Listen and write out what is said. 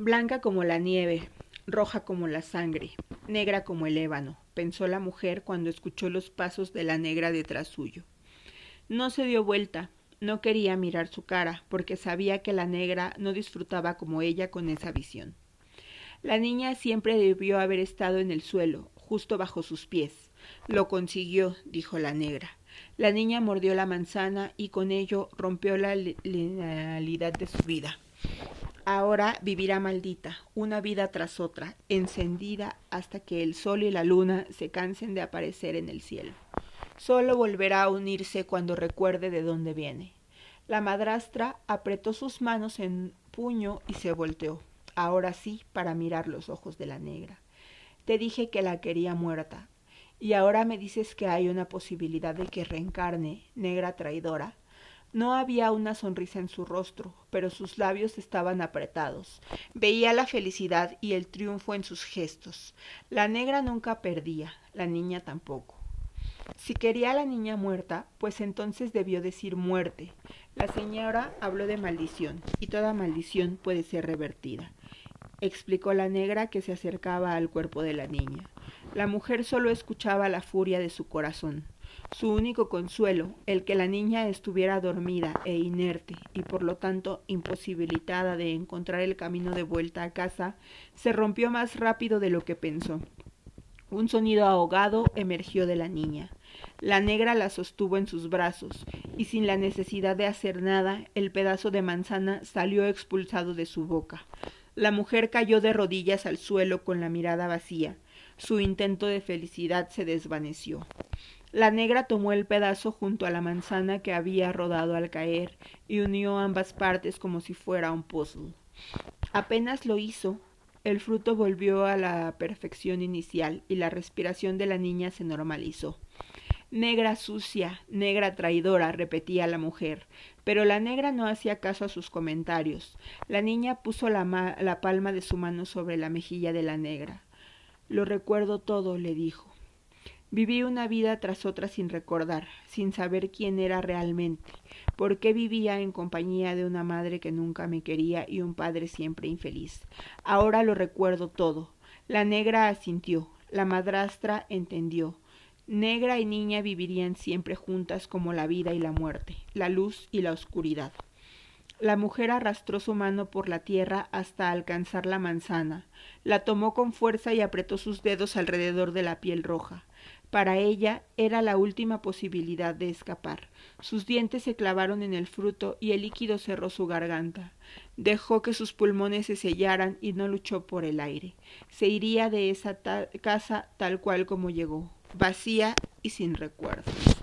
Blanca como la nieve, roja como la sangre, negra como el ébano, pensó la mujer cuando escuchó los pasos de la negra detrás suyo. No se dio vuelta, no quería mirar su cara, porque sabía que la negra no disfrutaba como ella con esa visión. La niña siempre debió haber estado en el suelo, justo bajo sus pies. Lo consiguió, dijo la negra. La niña mordió la manzana y con ello rompió la linealidad de su vida. Ahora vivirá maldita, una vida tras otra, encendida hasta que el sol y la luna se cansen de aparecer en el cielo. Solo volverá a unirse cuando recuerde de dónde viene. La madrastra apretó sus manos en puño y se volteó, ahora sí, para mirar los ojos de la negra. Te dije que la quería muerta, y ahora me dices que hay una posibilidad de que reencarne, negra traidora. No había una sonrisa en su rostro, pero sus labios estaban apretados. Veía la felicidad y el triunfo en sus gestos. La negra nunca perdía, la niña tampoco. Si quería a la niña muerta, pues entonces debió decir muerte. La señora habló de maldición, y toda maldición puede ser revertida. Explicó la negra que se acercaba al cuerpo de la niña. La mujer solo escuchaba la furia de su corazón. Su único consuelo, el que la niña estuviera dormida e inerte y por lo tanto imposibilitada de encontrar el camino de vuelta a casa, se rompió más rápido de lo que pensó. Un sonido ahogado emergió de la niña. La negra la sostuvo en sus brazos, y sin la necesidad de hacer nada, el pedazo de manzana salió expulsado de su boca. La mujer cayó de rodillas al suelo con la mirada vacía. Su intento de felicidad se desvaneció. La negra tomó el pedazo junto a la manzana que había rodado al caer y unió ambas partes como si fuera un puzzle. Apenas lo hizo, el fruto volvió a la perfección inicial y la respiración de la niña se normalizó. Negra sucia, negra traidora, repetía la mujer, pero la negra no hacía caso a sus comentarios. La niña puso la, la palma de su mano sobre la mejilla de la negra. Lo recuerdo todo, le dijo. Viví una vida tras otra sin recordar, sin saber quién era realmente, por qué vivía en compañía de una madre que nunca me quería y un padre siempre infeliz. Ahora lo recuerdo todo. La negra asintió, la madrastra entendió. Negra y niña vivirían siempre juntas como la vida y la muerte, la luz y la oscuridad. La mujer arrastró su mano por la tierra hasta alcanzar la manzana, la tomó con fuerza y apretó sus dedos alrededor de la piel roja. Para ella era la última posibilidad de escapar. Sus dientes se clavaron en el fruto y el líquido cerró su garganta. Dejó que sus pulmones se sellaran y no luchó por el aire. Se iría de esa casa tal cual como llegó, vacía y sin recuerdos.